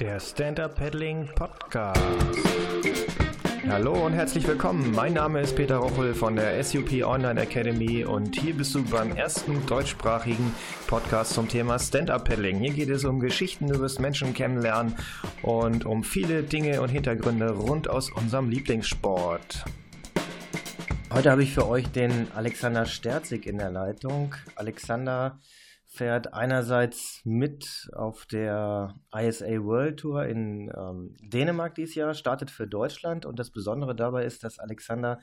Der Stand-Up Paddling Podcast. Hallo und herzlich willkommen. Mein Name ist Peter Rochel von der SUP Online Academy und hier bist du beim ersten deutschsprachigen Podcast zum Thema Stand-Up Paddling. Hier geht es um Geschichten über das Menschen kennenlernen und um viele Dinge und Hintergründe rund aus unserem Lieblingssport. Heute habe ich für euch den Alexander Sterzig in der Leitung. Alexander fährt einerseits mit auf der ISA World Tour in ähm, Dänemark dieses Jahr, startet für Deutschland und das Besondere dabei ist, dass Alexander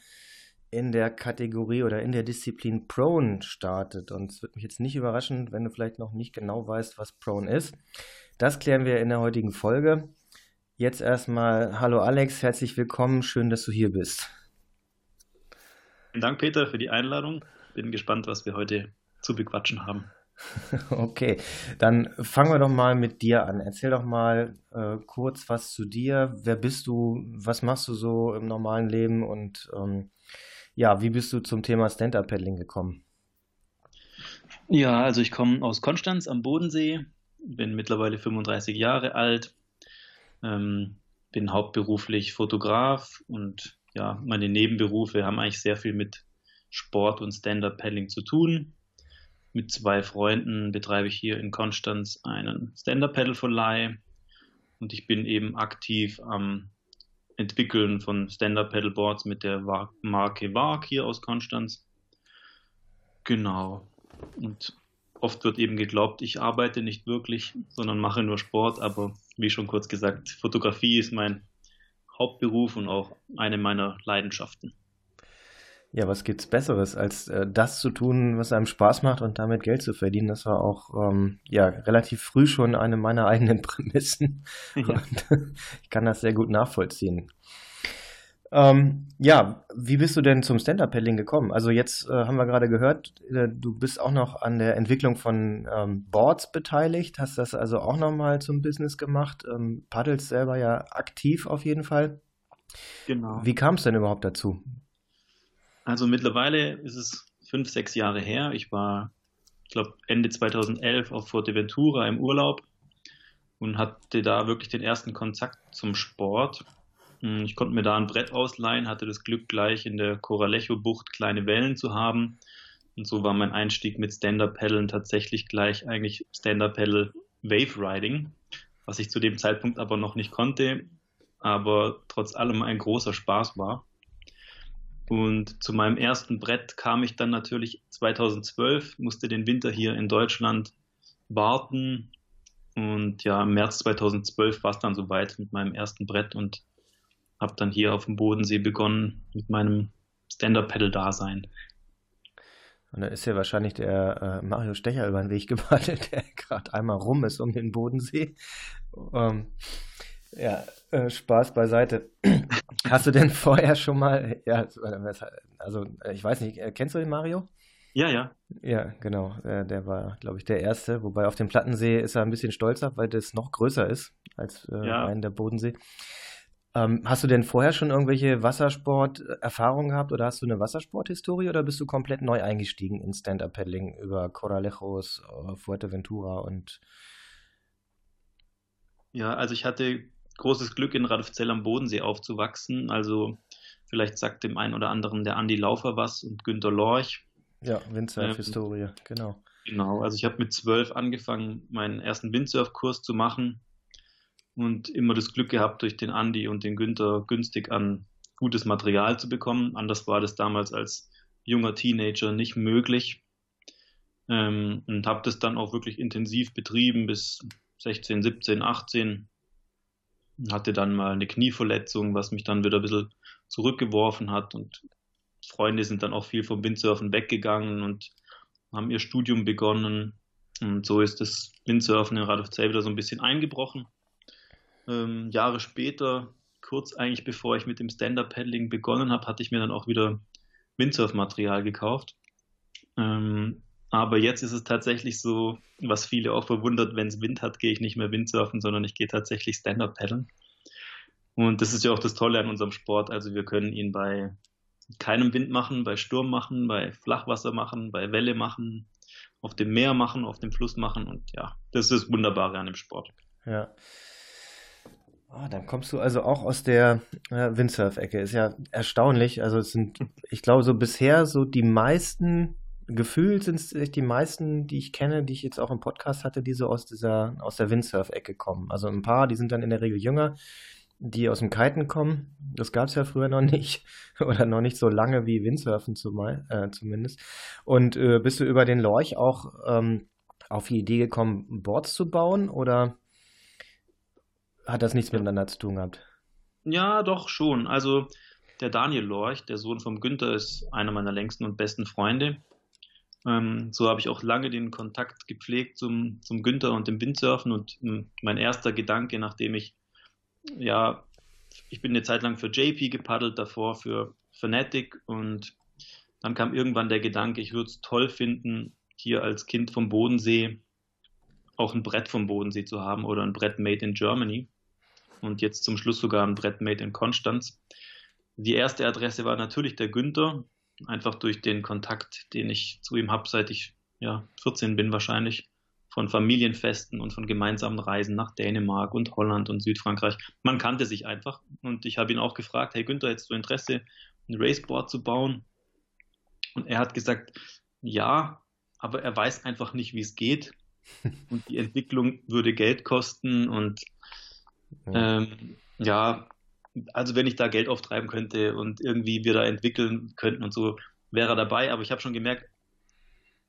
in der Kategorie oder in der Disziplin Prone startet. Und es wird mich jetzt nicht überraschen, wenn du vielleicht noch nicht genau weißt, was Prone ist. Das klären wir in der heutigen Folge. Jetzt erstmal, hallo Alex, herzlich willkommen, schön, dass du hier bist. Vielen Dank, Peter, für die Einladung. Bin gespannt, was wir heute zu bequatschen haben. Okay, dann fangen wir doch mal mit dir an. Erzähl doch mal äh, kurz was zu dir. Wer bist du? Was machst du so im normalen Leben? Und ähm, ja, wie bist du zum Thema Stand-Up-Paddling gekommen? Ja, also ich komme aus Konstanz am Bodensee, bin mittlerweile 35 Jahre alt, ähm, bin hauptberuflich Fotograf und ja, meine Nebenberufe haben eigentlich sehr viel mit Sport und Stand-Up-Paddling zu tun mit zwei Freunden betreibe ich hier in Konstanz einen Stand-Up-Pedal-Verleih und ich bin eben aktiv am Entwickeln von Stand-Up-Pedalboards mit der Marke WARC hier aus Konstanz. Genau. Und oft wird eben geglaubt, ich arbeite nicht wirklich, sondern mache nur Sport, aber wie schon kurz gesagt, Fotografie ist mein Hauptberuf und auch eine meiner Leidenschaften. Ja, was gibt's Besseres, als äh, das zu tun, was einem Spaß macht und damit Geld zu verdienen? Das war auch ähm, ja relativ früh schon eine meiner eigenen Prämissen. Ja. ich kann das sehr gut nachvollziehen. Ähm, ja, wie bist du denn zum Stand-Up-Paddling gekommen? Also jetzt äh, haben wir gerade gehört, äh, du bist auch noch an der Entwicklung von ähm, Boards beteiligt, hast das also auch nochmal zum Business gemacht, ähm, paddelst selber ja aktiv auf jeden Fall. Genau. Wie kam es denn überhaupt dazu? Also mittlerweile ist es fünf, sechs Jahre her. Ich war, ich glaube, Ende 2011 auf Fuerteventura im Urlaub und hatte da wirklich den ersten Kontakt zum Sport. Hm, ich konnte mir da ein Brett ausleihen, hatte das Glück, gleich in der Coralejo-Bucht kleine Wellen zu haben. Und so war mein Einstieg mit Stand-Up-Paddeln tatsächlich gleich eigentlich Stand-Up-Paddle Wave Riding, was ich zu dem Zeitpunkt aber noch nicht konnte, aber trotz allem ein großer Spaß war. Und zu meinem ersten Brett kam ich dann natürlich 2012, musste den Winter hier in Deutschland warten. Und ja, im März 2012 war es dann soweit mit meinem ersten Brett und habe dann hier auf dem Bodensee begonnen mit meinem Stand-Up-Pedal-Dasein. Und da ist ja wahrscheinlich der äh, Mario Stecher über den Weg gepaddelt, der gerade einmal rum ist um den Bodensee. Ähm, ja, äh, Spaß beiseite. Hast du denn vorher schon mal, ja, also ich weiß nicht, äh, kennst du den Mario? Ja, ja. Ja, genau. Der, der war, glaube ich, der Erste. Wobei auf dem Plattensee ist er ein bisschen stolzer, weil das noch größer ist als äh, ja. ein der Bodensee. Ähm, hast du denn vorher schon irgendwelche Wassersport-Erfahrungen gehabt oder hast du eine Wassersport-Historie oder bist du komplett neu eingestiegen in Stand-Up-Paddling über Coralejos, äh, Fuerteventura und ja, also ich hatte großes Glück, in Radolfzell am Bodensee aufzuwachsen. Also vielleicht sagt dem einen oder anderen der Andi Laufer was und Günter Lorch. Ja, Windsurf-Historie, ähm, genau. Genau, also ich habe mit zwölf angefangen, meinen ersten Windsurf-Kurs zu machen und immer das Glück gehabt, durch den Andi und den Günther günstig an gutes Material zu bekommen. Anders war das damals als junger Teenager nicht möglich. Ähm, und habe das dann auch wirklich intensiv betrieben bis 16, 17, 18 hatte dann mal eine Knieverletzung, was mich dann wieder ein bisschen zurückgeworfen hat und Freunde sind dann auch viel vom Windsurfen weggegangen und haben ihr Studium begonnen und so ist das Windsurfen in Radolfzell wieder so ein bisschen eingebrochen. Ähm, Jahre später, kurz eigentlich bevor ich mit dem Stand-Up-Paddling begonnen habe, hatte ich mir dann auch wieder Windsurfmaterial gekauft. Ähm, aber jetzt ist es tatsächlich so, was viele auch verwundert, wenn es Wind hat, gehe ich nicht mehr Windsurfen, sondern ich gehe tatsächlich Stand-Up paddeln. Und das ist ja auch das Tolle an unserem Sport. Also wir können ihn bei keinem Wind machen, bei Sturm machen, bei Flachwasser machen, bei Welle machen, auf dem Meer machen, auf dem Fluss machen. Und ja, das ist das Wunderbare an dem Sport. Ja. Oh, dann kommst du also auch aus der äh, Windsurf-Ecke. Ist ja erstaunlich. Also es sind, ich glaube, so bisher so die meisten, gefühlt sind es die meisten, die ich kenne, die ich jetzt auch im Podcast hatte, die so aus dieser, aus der Windsurf-Ecke kommen. Also ein paar, die sind dann in der Regel jünger, die aus dem Kiten kommen. Das gab es ja früher noch nicht. Oder noch nicht so lange wie Windsurfen zumal, äh, zumindest. Und äh, bist du über den Lorch auch ähm, auf die Idee gekommen, Boards zu bauen? Oder hat das nichts miteinander zu tun gehabt? Ja, doch schon. Also der Daniel Lorch, der Sohn vom Günther, ist einer meiner längsten und besten Freunde. Ähm, so habe ich auch lange den Kontakt gepflegt zum, zum Günther und dem Windsurfen. Und ähm, mein erster Gedanke, nachdem ich, ja, ich bin eine Zeit lang für JP gepaddelt, davor für Fanatic und dann kam irgendwann der Gedanke, ich würde es toll finden, hier als Kind vom Bodensee auch ein Brett vom Bodensee zu haben oder ein Brett made in Germany und jetzt zum Schluss sogar ein Brett made in Konstanz. Die erste Adresse war natürlich der Günther, einfach durch den Kontakt, den ich zu ihm habe, seit ich ja, 14 bin wahrscheinlich, von Familienfesten und von gemeinsamen Reisen nach Dänemark und Holland und Südfrankreich. Man kannte sich einfach und ich habe ihn auch gefragt, hey Günther, hättest du Interesse, ein Raceboard zu bauen? Und er hat gesagt, ja, aber er weiß einfach nicht, wie es geht. Und die Entwicklung würde Geld kosten und ähm, ja, also wenn ich da Geld auftreiben könnte und irgendwie wir da entwickeln könnten und so, wäre er dabei. Aber ich habe schon gemerkt,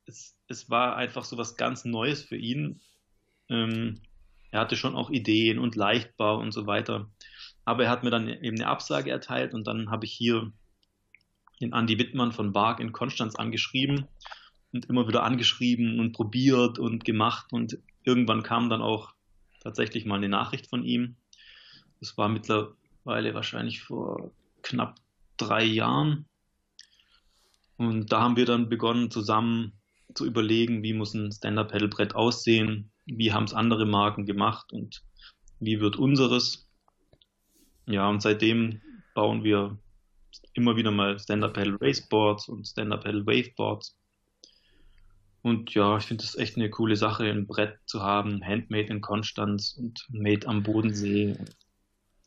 es, es war einfach so was ganz Neues für ihn. Ähm, er hatte schon auch Ideen und Leichtbau und so weiter. Aber er hat mir dann eben eine Absage erteilt und dann habe ich hier den Andy Wittmann von Bark in Konstanz angeschrieben und immer wieder angeschrieben und probiert und gemacht und irgendwann kam dann auch tatsächlich mal eine Nachricht von ihm. Das war mittlerweile wahrscheinlich vor knapp drei Jahren. Und da haben wir dann begonnen, zusammen zu überlegen, wie muss ein Stand-Up-Pedal-Brett aussehen, wie haben es andere Marken gemacht und wie wird unseres. Ja, und seitdem bauen wir immer wieder mal Stand-Up-Pedal-Raceboards und Stand-Up-Pedal-Waveboards. Und ja, ich finde es echt eine coole Sache, ein Brett zu haben, handmade in Konstanz und made am Bodensee.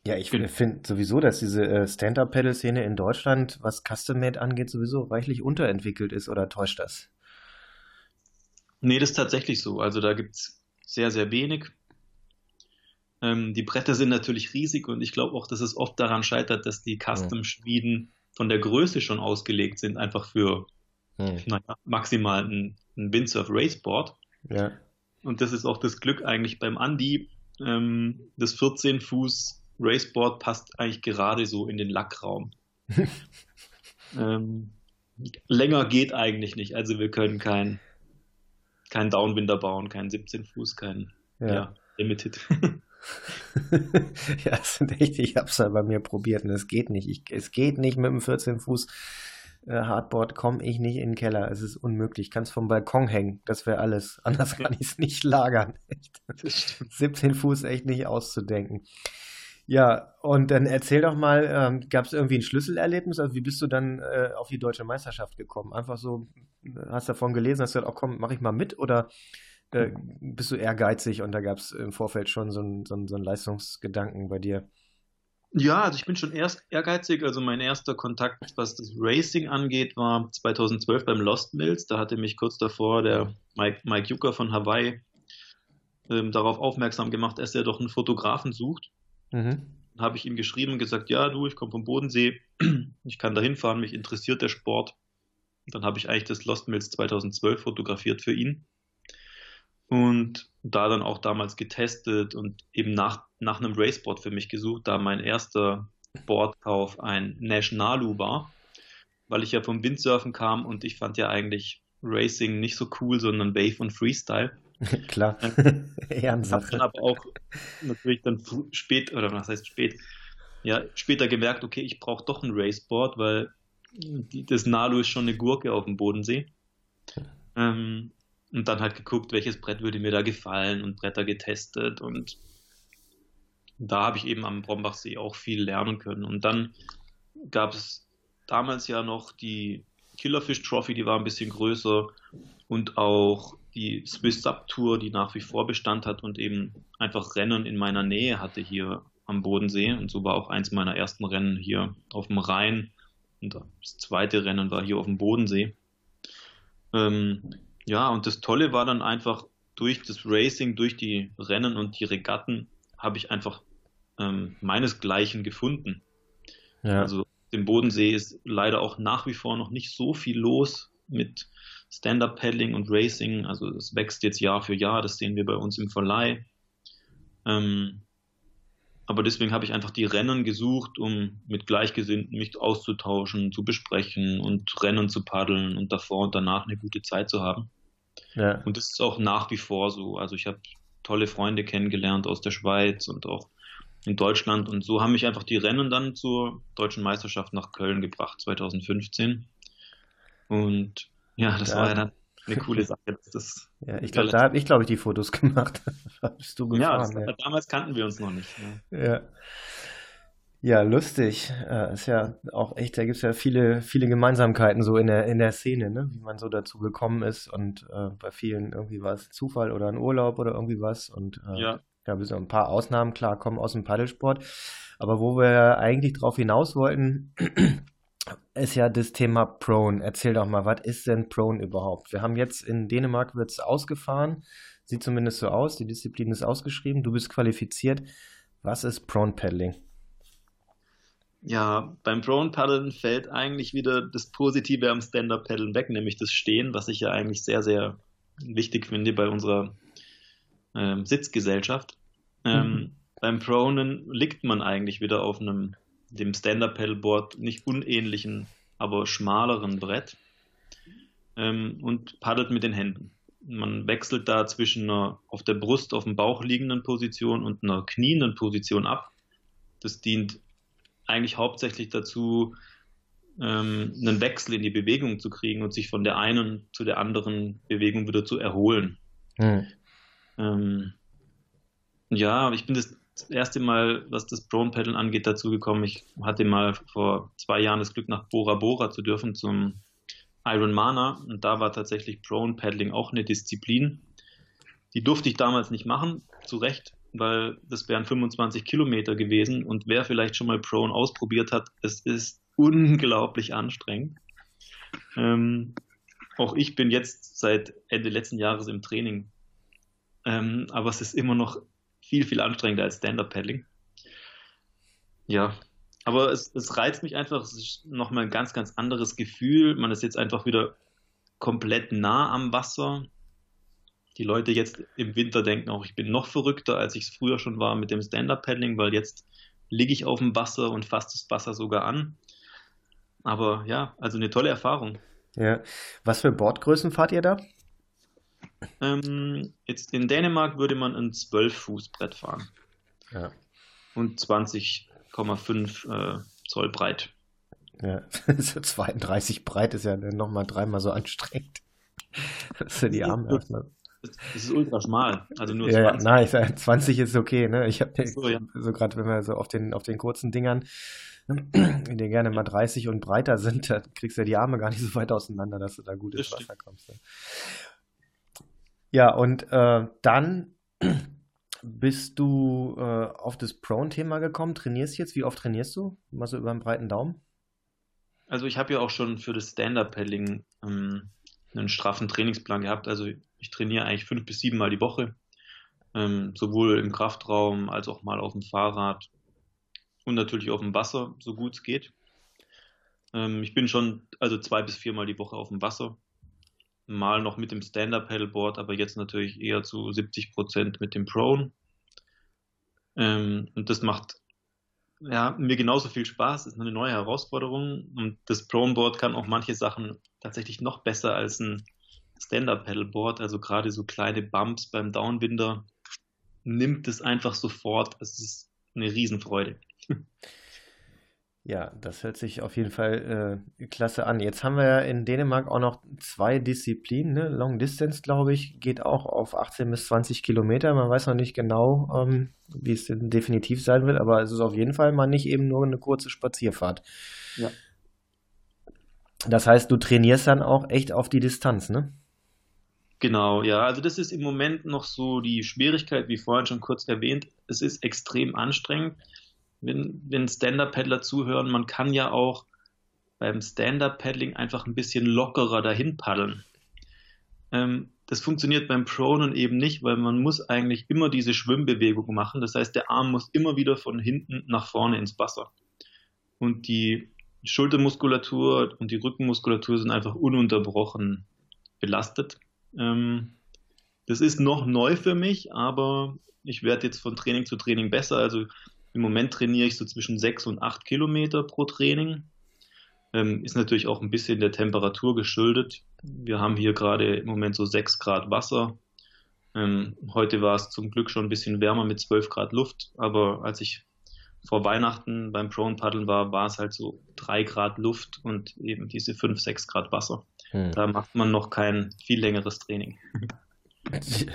Ja, ich finde find sowieso, dass diese äh, Stand-Up-Pedal-Szene in Deutschland, was Custom-Made angeht, sowieso reichlich unterentwickelt ist oder täuscht das? Nee, das ist tatsächlich so. Also da gibt es sehr, sehr wenig. Ähm, die Bretter sind natürlich riesig und ich glaube auch, dass es oft daran scheitert, dass die Custom-Schmieden von der Größe schon ausgelegt sind, einfach für hm. naja, maximal ein, ein Windsurf Raceboard. Ja. Und das ist auch das Glück eigentlich beim Andy. Ähm, das 14 Fuß Raceboard passt eigentlich gerade so in den Lackraum. ähm, länger geht eigentlich nicht. Also wir können kein, kein Downwinder bauen, kein 17 Fuß, kein ja. Ja, Limited. ja, das sind echt, ich habe es ja bei mir probiert und es geht nicht. Ich, es geht nicht mit dem 14 Fuß äh, Hardboard komme ich nicht in den Keller. Es ist unmöglich. Ich kann es vom Balkon hängen. Das wäre alles. Anders kann ich es nicht lagern. 17 Fuß echt nicht auszudenken. Ja, und dann erzähl doch mal, ähm, gab es irgendwie ein Schlüsselerlebnis? Also wie bist du dann äh, auf die deutsche Meisterschaft gekommen? Einfach so, hast davon gelesen, hast du gesagt, oh komm, mach ich mal mit oder äh, bist du ehrgeizig und da gab es im Vorfeld schon so einen so so ein Leistungsgedanken bei dir? Ja, also ich bin schon erst ehrgeizig. Also mein erster Kontakt, was das Racing angeht, war 2012 beim Lost Mills. Da hatte mich kurz davor der Mike, Mike Yucker von Hawaii ähm, darauf aufmerksam gemacht, dass er doch einen Fotografen sucht. Mhm. Dann habe ich ihm geschrieben und gesagt, ja, du, ich komme vom Bodensee, ich kann da hinfahren, mich interessiert der Sport. Und dann habe ich eigentlich das Lost Mills 2012 fotografiert für ihn und da dann auch damals getestet und eben nach, nach einem Raceboard für mich gesucht, da mein erster Boardkauf ein Nationalu war, weil ich ja vom Windsurfen kam und ich fand ja eigentlich Racing nicht so cool, sondern Wave und Freestyle. Klar, Ehrensache. dann aber auch natürlich dann spät, oder was heißt spät, ja, später gemerkt, okay, ich brauche doch ein Raceboard, weil die, das Nalu ist schon eine Gurke auf dem Bodensee. Ähm, und dann halt geguckt, welches Brett würde mir da gefallen und Bretter getestet und da habe ich eben am Brombachsee auch viel lernen können. Und dann gab es damals ja noch die Killerfish Trophy, die war ein bisschen größer und auch die Swiss Sub Tour, die nach wie vor Bestand hat und eben einfach Rennen in meiner Nähe hatte hier am Bodensee und so war auch eins meiner ersten Rennen hier auf dem Rhein und das zweite Rennen war hier auf dem Bodensee. Ähm, ja, und das Tolle war dann einfach durch das Racing, durch die Rennen und die Regatten habe ich einfach ähm, meinesgleichen gefunden. Ja. Also dem Bodensee ist leider auch nach wie vor noch nicht so viel los mit Stand-Up-Paddling und Racing. Also es wächst jetzt Jahr für Jahr, das sehen wir bei uns im Verleih. Ähm, aber deswegen habe ich einfach die Rennen gesucht, um mit Gleichgesinnten mich auszutauschen, zu besprechen und Rennen zu paddeln und davor und danach eine gute Zeit zu haben. Ja. Und das ist auch nach wie vor so. Also ich habe tolle Freunde kennengelernt aus der Schweiz und auch in Deutschland und so haben mich einfach die Rennen dann zur deutschen Meisterschaft nach Köln gebracht 2015. Und ja, das ja. war ja dann eine coole Sache. Das ja, ich glaube, da habe ich, glaube ich, die Fotos gemacht. bist du gefahren, ja, das, damals kannten wir uns noch nicht. Ja. ja. Ja, lustig. Äh, ist ja auch echt, da gibt es ja viele, viele Gemeinsamkeiten so in der, in der Szene, ne? wie man so dazu gekommen ist. Und äh, bei vielen irgendwie war es Zufall oder ein Urlaub oder irgendwie was. Und äh, ja. ja, bis ein paar Ausnahmen, klar, kommen aus dem Paddelsport. Aber wo wir eigentlich drauf hinaus wollten, ist ja das Thema Prone. Erzähl doch mal, was ist denn Prone überhaupt? Wir haben jetzt in Dänemark wird es ausgefahren, sieht zumindest so aus, die Disziplin ist ausgeschrieben, du bist qualifiziert. Was ist Prone Paddling? Ja, beim Prone Paddeln fällt eigentlich wieder das Positive am Stand-Up Paddeln weg, nämlich das Stehen, was ich ja eigentlich sehr, sehr wichtig finde bei unserer ähm, Sitzgesellschaft. Ähm, mhm. Beim Pronen liegt man eigentlich wieder auf einem dem Stand-Up-Paddleboard nicht unähnlichen, aber schmaleren Brett ähm, und paddelt mit den Händen. Man wechselt da zwischen einer auf der Brust auf dem Bauch liegenden Position und einer knienden Position ab. Das dient eigentlich hauptsächlich dazu, ähm, einen Wechsel in die Bewegung zu kriegen und sich von der einen zu der anderen Bewegung wieder zu erholen. Hm. Ähm, ja, ich bin das das erste Mal, was das Prone Paddeln angeht, dazu gekommen. Ich hatte mal vor zwei Jahren das Glück, nach Bora Bora zu dürfen zum Iron Mana und da war tatsächlich Prone Paddling auch eine Disziplin. Die durfte ich damals nicht machen, zu Recht, weil das wären 25 Kilometer gewesen und wer vielleicht schon mal Prone ausprobiert hat, es ist unglaublich anstrengend. Ähm, auch ich bin jetzt seit Ende letzten Jahres im Training, ähm, aber es ist immer noch viel, viel anstrengender als Stand-Up-Paddling. Ja, aber es, es reizt mich einfach, es ist nochmal ein ganz, ganz anderes Gefühl. Man ist jetzt einfach wieder komplett nah am Wasser. Die Leute jetzt im Winter denken auch, ich bin noch verrückter, als ich es früher schon war mit dem Stand-Up-Paddling, weil jetzt liege ich auf dem Wasser und fasse das Wasser sogar an. Aber ja, also eine tolle Erfahrung. Ja. Was für Bordgrößen fahrt ihr da? Ähm, jetzt in Dänemark würde man ein 12-Fuß-Brett fahren. Ja. Und 20,5 äh, Zoll breit. Ja, so 32 breit ist ja nochmal dreimal so anstrengend. Das ja die Arme erstmal. Das ist ultra schmal, also nur 20. Ja, nein, 20 ist okay, ne? Ich habe so, ja. so gerade, wenn wir so auf den, auf den kurzen Dingern, die gerne mal 30 und breiter sind, da kriegst du ja die Arme gar nicht so weit auseinander, dass du da gut ins Wasser kommst. Ne? Ja, und äh, dann bist du äh, auf das Prone-Thema gekommen, trainierst jetzt. Wie oft trainierst du? Mal so über einen breiten Daumen? Also ich habe ja auch schon für das Stand-Up-Paddling ähm, einen straffen Trainingsplan gehabt. Also ich trainiere eigentlich fünf bis sieben Mal die Woche, ähm, sowohl im Kraftraum als auch mal auf dem Fahrrad und natürlich auf dem Wasser, so gut es geht. Ähm, ich bin schon also zwei bis viermal die Woche auf dem Wasser mal noch mit dem Stand-Up-Paddleboard, aber jetzt natürlich eher zu 70 Prozent mit dem Prone. Ähm, und das macht ja, mir genauso viel Spaß, ist eine neue Herausforderung und das Prone-Board kann auch manche Sachen tatsächlich noch besser als ein Stand-Up-Paddleboard, also gerade so kleine Bumps beim Downwinder nimmt es einfach sofort. Es ist eine Riesenfreude. Ja, das hört sich auf jeden Fall äh, klasse an. Jetzt haben wir ja in Dänemark auch noch zwei Disziplinen. Ne? Long Distance, glaube ich, geht auch auf 18 bis 20 Kilometer. Man weiß noch nicht genau, ähm, wie es denn definitiv sein wird, aber es ist auf jeden Fall mal nicht eben nur eine kurze Spazierfahrt. Ja. Das heißt, du trainierst dann auch echt auf die Distanz, ne? Genau, ja, also das ist im Moment noch so die Schwierigkeit, wie vorhin schon kurz erwähnt. Es ist extrem anstrengend. Wenn, wenn Stand-Up-Paddler zuhören, man kann ja auch beim Stand-Up-Paddling einfach ein bisschen lockerer dahin paddeln. Ähm, das funktioniert beim Pronen eben nicht, weil man muss eigentlich immer diese Schwimmbewegung machen. Das heißt, der Arm muss immer wieder von hinten nach vorne ins Wasser. Und die Schultermuskulatur und die Rückenmuskulatur sind einfach ununterbrochen belastet. Ähm, das ist noch neu für mich, aber ich werde jetzt von Training zu Training besser. Also im Moment trainiere ich so zwischen sechs und acht Kilometer pro Training. Ähm, ist natürlich auch ein bisschen der Temperatur geschuldet. Wir haben hier gerade im Moment so sechs Grad Wasser. Ähm, heute war es zum Glück schon ein bisschen wärmer mit zwölf Grad Luft, aber als ich vor Weihnachten beim Prone Paddeln war, war es halt so drei Grad Luft und eben diese fünf, sechs Grad Wasser. Hm. Da macht man noch kein viel längeres Training.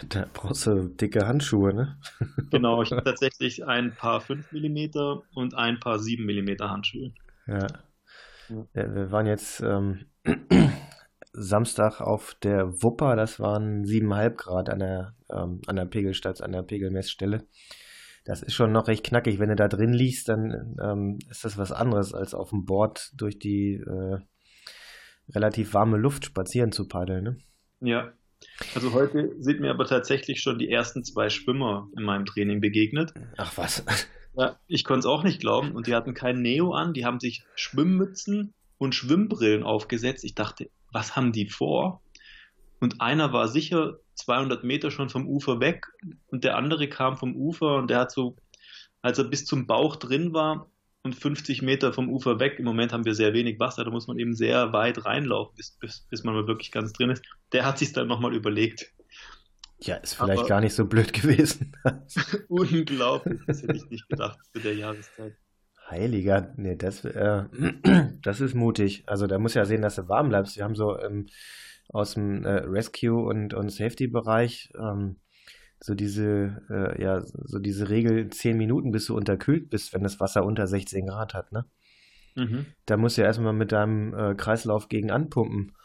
Da brauchst du dicke Handschuhe, ne? Genau, ich habe tatsächlich ein paar 5 mm und ein paar 7 mm Handschuhe. Ja. Wir waren jetzt ähm, Samstag auf der Wupper, das waren 7,5 Grad an der, ähm, an der Pegelstadt, an der Pegelmessstelle. Das ist schon noch recht knackig. Wenn du da drin liegst, dann ähm, ist das was anderes, als auf dem Board durch die äh, relativ warme Luft spazieren zu paddeln. Ne? Ja. Also heute sind mir aber tatsächlich schon die ersten zwei Schwimmer in meinem Training begegnet. Ach was. Ja, ich konnte es auch nicht glauben und die hatten kein Neo an, die haben sich Schwimmmützen und Schwimmbrillen aufgesetzt. Ich dachte, was haben die vor? Und einer war sicher 200 Meter schon vom Ufer weg und der andere kam vom Ufer und der hat so, als er bis zum Bauch drin war, und 50 Meter vom Ufer weg. Im Moment haben wir sehr wenig Wasser, da muss man eben sehr weit reinlaufen, bis, bis, bis man mal wirklich ganz drin ist. Der hat sich dann nochmal überlegt. Ja, ist vielleicht Aber gar nicht so blöd gewesen. unglaublich, das hätte ich nicht gedacht zu der Jahreszeit. Heiliger, nee, das, äh, das ist mutig. Also da muss ja sehen, dass du warm bleibst. Wir haben so ähm, aus dem äh, Rescue- und, und Safety-Bereich ähm, so diese, äh, ja, so diese Regel, zehn Minuten, bis du unterkühlt bist, wenn das Wasser unter 16 Grad hat, ne? Mhm. Da musst du ja erstmal mit deinem äh, Kreislauf gegen anpumpen,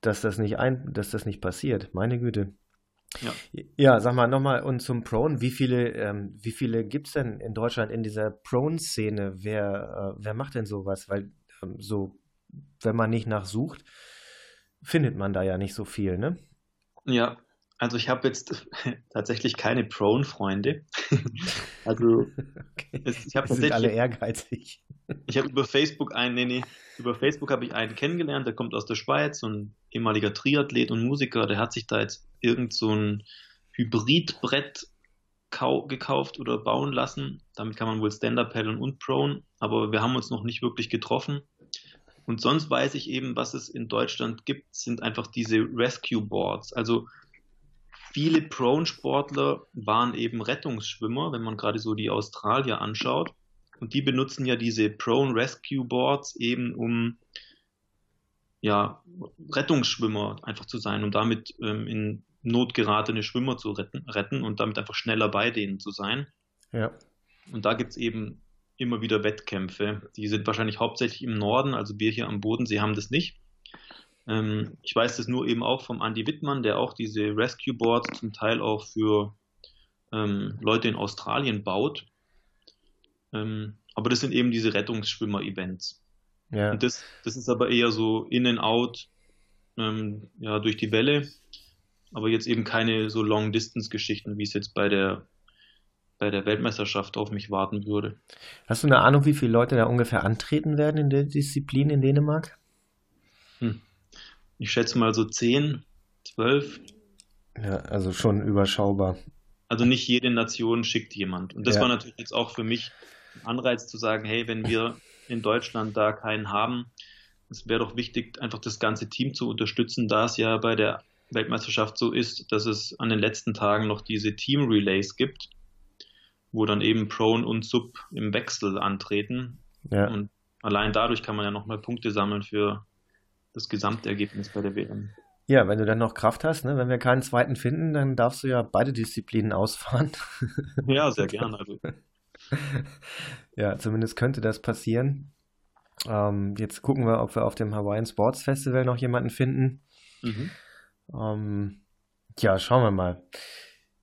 dass das nicht ein, dass das nicht passiert. Meine Güte. Ja. ja, sag mal nochmal und zum Prone, wie viele, ähm, wie viele gibt es denn in Deutschland in dieser Prone-Szene? Wer, äh, wer macht denn sowas? Weil ähm, so, wenn man nicht nachsucht, findet man da ja nicht so viel, ne? Ja, also ich habe jetzt tatsächlich keine Prone-Freunde. also okay. es, ich habe tatsächlich alle ehrgeizig. Ich habe über Facebook einen, nee, nee, über Facebook habe ich einen kennengelernt, der kommt aus der Schweiz, so ein ehemaliger Triathlet und Musiker, der hat sich da jetzt irgend so ein Hybridbrett gekauft oder bauen lassen. Damit kann man wohl Stand-Up paddeln und Prone, aber wir haben uns noch nicht wirklich getroffen. Und sonst weiß ich eben, was es in Deutschland gibt, sind einfach diese Rescue Boards. Also viele Prone-Sportler waren eben Rettungsschwimmer, wenn man gerade so die Australier anschaut. Und die benutzen ja diese Prone Rescue Boards eben, um ja, Rettungsschwimmer einfach zu sein, um damit ähm, in Not geratene Schwimmer zu retten, retten und damit einfach schneller bei denen zu sein. Ja. Und da gibt es eben immer wieder Wettkämpfe. Die sind wahrscheinlich hauptsächlich im Norden, also wir hier am Bodensee haben das nicht. Ähm, ich weiß das nur eben auch vom Andy Wittmann, der auch diese Rescue Boards zum Teil auch für ähm, Leute in Australien baut. Ähm, aber das sind eben diese Rettungsschwimmer-Events. Ja. Und das, das ist aber eher so in and out, ähm, ja, durch die Welle. Aber jetzt eben keine so Long-Distance-Geschichten, wie es jetzt bei der bei der Weltmeisterschaft auf mich warten würde. Hast du eine Ahnung, wie viele Leute da ungefähr antreten werden in der Disziplin in Dänemark? Hm ich schätze mal so 10, 12. Ja, also schon überschaubar. Also nicht jede Nation schickt jemand. Und das ja. war natürlich jetzt auch für mich ein Anreiz zu sagen, hey, wenn wir in Deutschland da keinen haben, es wäre doch wichtig, einfach das ganze Team zu unterstützen, da es ja bei der Weltmeisterschaft so ist, dass es an den letzten Tagen noch diese Team-Relays gibt, wo dann eben Prone und Sub im Wechsel antreten. Ja. Und allein dadurch kann man ja nochmal Punkte sammeln für das Gesamtergebnis bei der WM. Ja, wenn du dann noch Kraft hast, ne? wenn wir keinen zweiten finden, dann darfst du ja beide Disziplinen ausfahren. Ja, sehr gerne. Also. ja, zumindest könnte das passieren. Ähm, jetzt gucken wir, ob wir auf dem Hawaiian Sports Festival noch jemanden finden. Mhm. Ähm, Tja, schauen wir mal.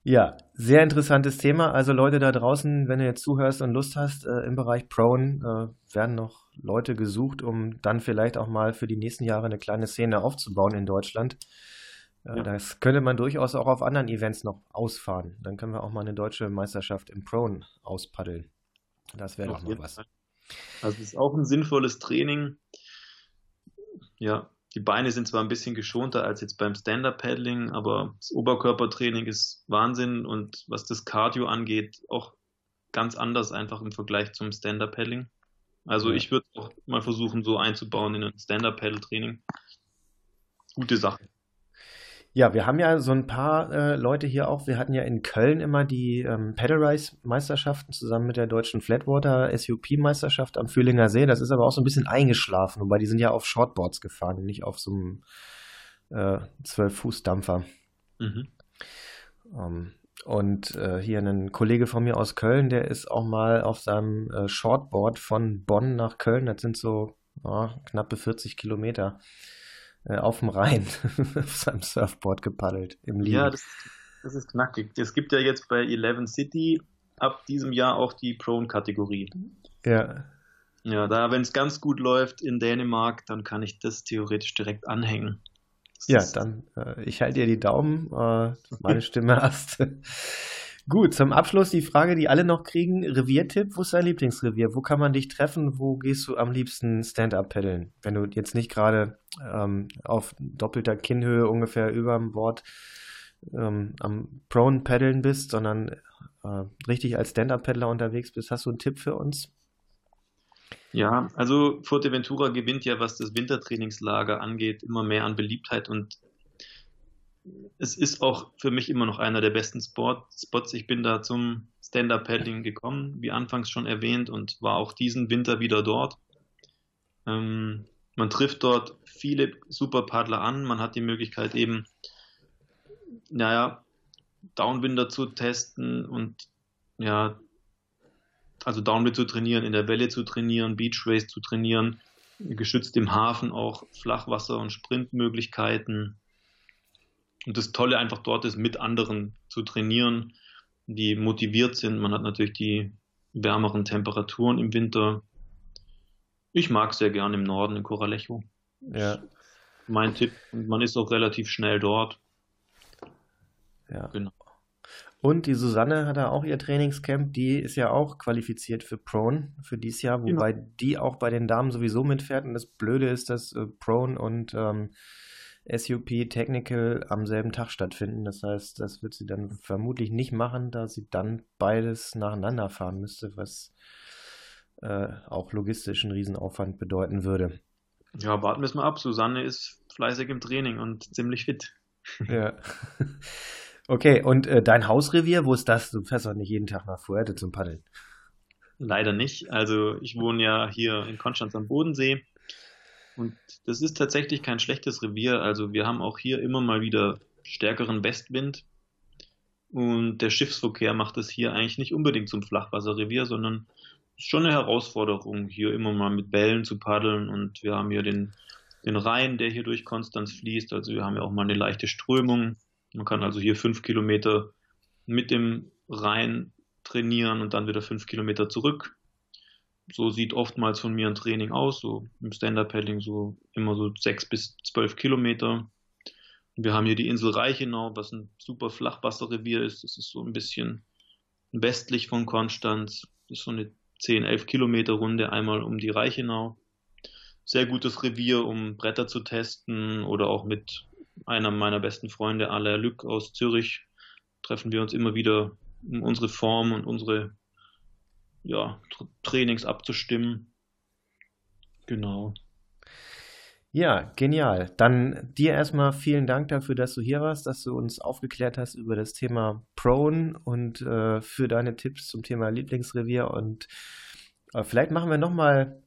Ja, sehr interessantes Thema. Also Leute da draußen, wenn du jetzt zuhörst und Lust hast, äh, im Bereich Prone äh, werden noch Leute gesucht, um dann vielleicht auch mal für die nächsten Jahre eine kleine Szene aufzubauen in Deutschland. Äh, ja. Das könnte man durchaus auch auf anderen Events noch ausfahren. Dann können wir auch mal eine deutsche Meisterschaft im Prone auspaddeln. Das wäre doch mal was. Fall. Also es ist auch ein sinnvolles Training. Ja, die Beine sind zwar ein bisschen geschonter als jetzt beim Stand-Up-Paddling, aber das Oberkörpertraining ist Wahnsinn und was das Cardio angeht, auch ganz anders einfach im Vergleich zum Stand-Up-Paddling. Also ja. ich würde auch mal versuchen, so einzubauen in ein Stand-Up-Paddle-Training. Gute Sache. Ja, wir haben ja so ein paar äh, Leute hier auch. Wir hatten ja in Köln immer die ähm, Pedal Race Meisterschaften zusammen mit der deutschen Flatwater SUP Meisterschaft am Fühlinger See. Das ist aber auch so ein bisschen eingeschlafen, wobei die sind ja auf Shortboards gefahren, nicht auf so einem äh, 12-Fuß-Dampfer. Mhm. Ähm, und äh, hier ein Kollege von mir aus Köln, der ist auch mal auf seinem äh, Shortboard von Bonn nach Köln, das sind so oh, knappe 40 Kilometer, äh, auf dem Rhein auf seinem Surfboard gepaddelt im Liegen. Ja, das, das ist knackig. Es gibt ja jetzt bei Eleven City ab diesem Jahr auch die Prone-Kategorie. Ja. Ja, da, wenn es ganz gut läuft in Dänemark, dann kann ich das theoretisch direkt anhängen. Ja, dann, äh, ich halte dir die Daumen, äh, meine Stimme hast. Gut, zum Abschluss die Frage, die alle noch kriegen. Reviertipp, wo ist dein Lieblingsrevier? Wo kann man dich treffen? Wo gehst du am liebsten Stand-up paddeln? Wenn du jetzt nicht gerade ähm, auf doppelter Kinnhöhe ungefähr über dem Board ähm, am Prone paddeln bist, sondern äh, richtig als Stand-up-Paddler unterwegs bist, hast du einen Tipp für uns? Ja, also Fuerteventura gewinnt ja, was das Wintertrainingslager angeht, immer mehr an Beliebtheit und es ist auch für mich immer noch einer der besten Sport Spots. Ich bin da zum Stand-Up-Paddling gekommen, wie anfangs schon erwähnt, und war auch diesen Winter wieder dort. Ähm, man trifft dort viele super Paddler an. Man hat die Möglichkeit eben, naja, Downwinder zu testen und ja, also Downwind zu trainieren, in der Welle zu trainieren, Beach Race zu trainieren, geschützt im Hafen auch Flachwasser- und Sprintmöglichkeiten. Und das Tolle einfach dort ist, mit anderen zu trainieren, die motiviert sind. Man hat natürlich die wärmeren Temperaturen im Winter. Ich mag sehr gern im Norden in Coralejo. Ja. Mein Tipp. Und man ist auch relativ schnell dort. Ja. Genau. Und die Susanne hat da auch ihr Trainingscamp. Die ist ja auch qualifiziert für Prone für dieses Jahr, wobei genau. die auch bei den Damen sowieso mitfährt. Und das Blöde ist, dass äh, Prone und ähm, SUP Technical am selben Tag stattfinden. Das heißt, das wird sie dann vermutlich nicht machen, da sie dann beides nacheinander fahren müsste, was äh, auch logistisch einen Riesenaufwand bedeuten würde. Ja, warten wir es mal ab. Susanne ist fleißig im Training und ziemlich fit. Ja. Okay, und äh, dein Hausrevier, wo ist das? Du fährst doch nicht jeden Tag nach Fuerte zum Paddeln. Leider nicht. Also ich wohne ja hier in Konstanz am Bodensee und das ist tatsächlich kein schlechtes Revier. Also wir haben auch hier immer mal wieder stärkeren Westwind. Und der Schiffsverkehr macht es hier eigentlich nicht unbedingt zum Flachwasserrevier, sondern ist schon eine Herausforderung, hier immer mal mit Bällen zu paddeln. Und wir haben hier den, den Rhein, der hier durch Konstanz fließt. Also wir haben ja auch mal eine leichte Strömung. Man kann also hier fünf Kilometer mit dem Rhein trainieren und dann wieder fünf Kilometer zurück so sieht oftmals von mir ein Training aus, so im Stand-Up-Paddling so immer so sechs bis zwölf Kilometer. Wir haben hier die Insel Reichenau, was ein super Flachwasserrevier ist. Das ist so ein bisschen westlich von Konstanz. Das ist so eine 10, 11 Kilometer Runde einmal um die Reichenau. Sehr gutes Revier, um Bretter zu testen oder auch mit einer meiner besten Freunde, Alain Lück aus Zürich, treffen wir uns immer wieder, um unsere Form und unsere ja, Trainings abzustimmen. Genau. Ja, genial. Dann dir erstmal vielen Dank dafür, dass du hier warst, dass du uns aufgeklärt hast über das Thema Prone und äh, für deine Tipps zum Thema Lieblingsrevier. Und äh, vielleicht machen wir nochmal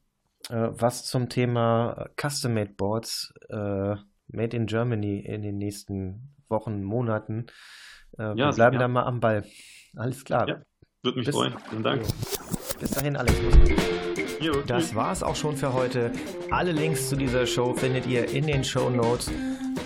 äh, was zum Thema Custom-Made Boards äh, Made in Germany in den nächsten Wochen, Monaten. Äh, ja, wir bleiben da mal am Ball. Alles klar. Ja. Würde mich Bis, freuen. Vielen Dank. Bis dahin, Alex. Jo, das war's auch schon für heute. Alle Links zu dieser Show findet ihr in den Show Notes.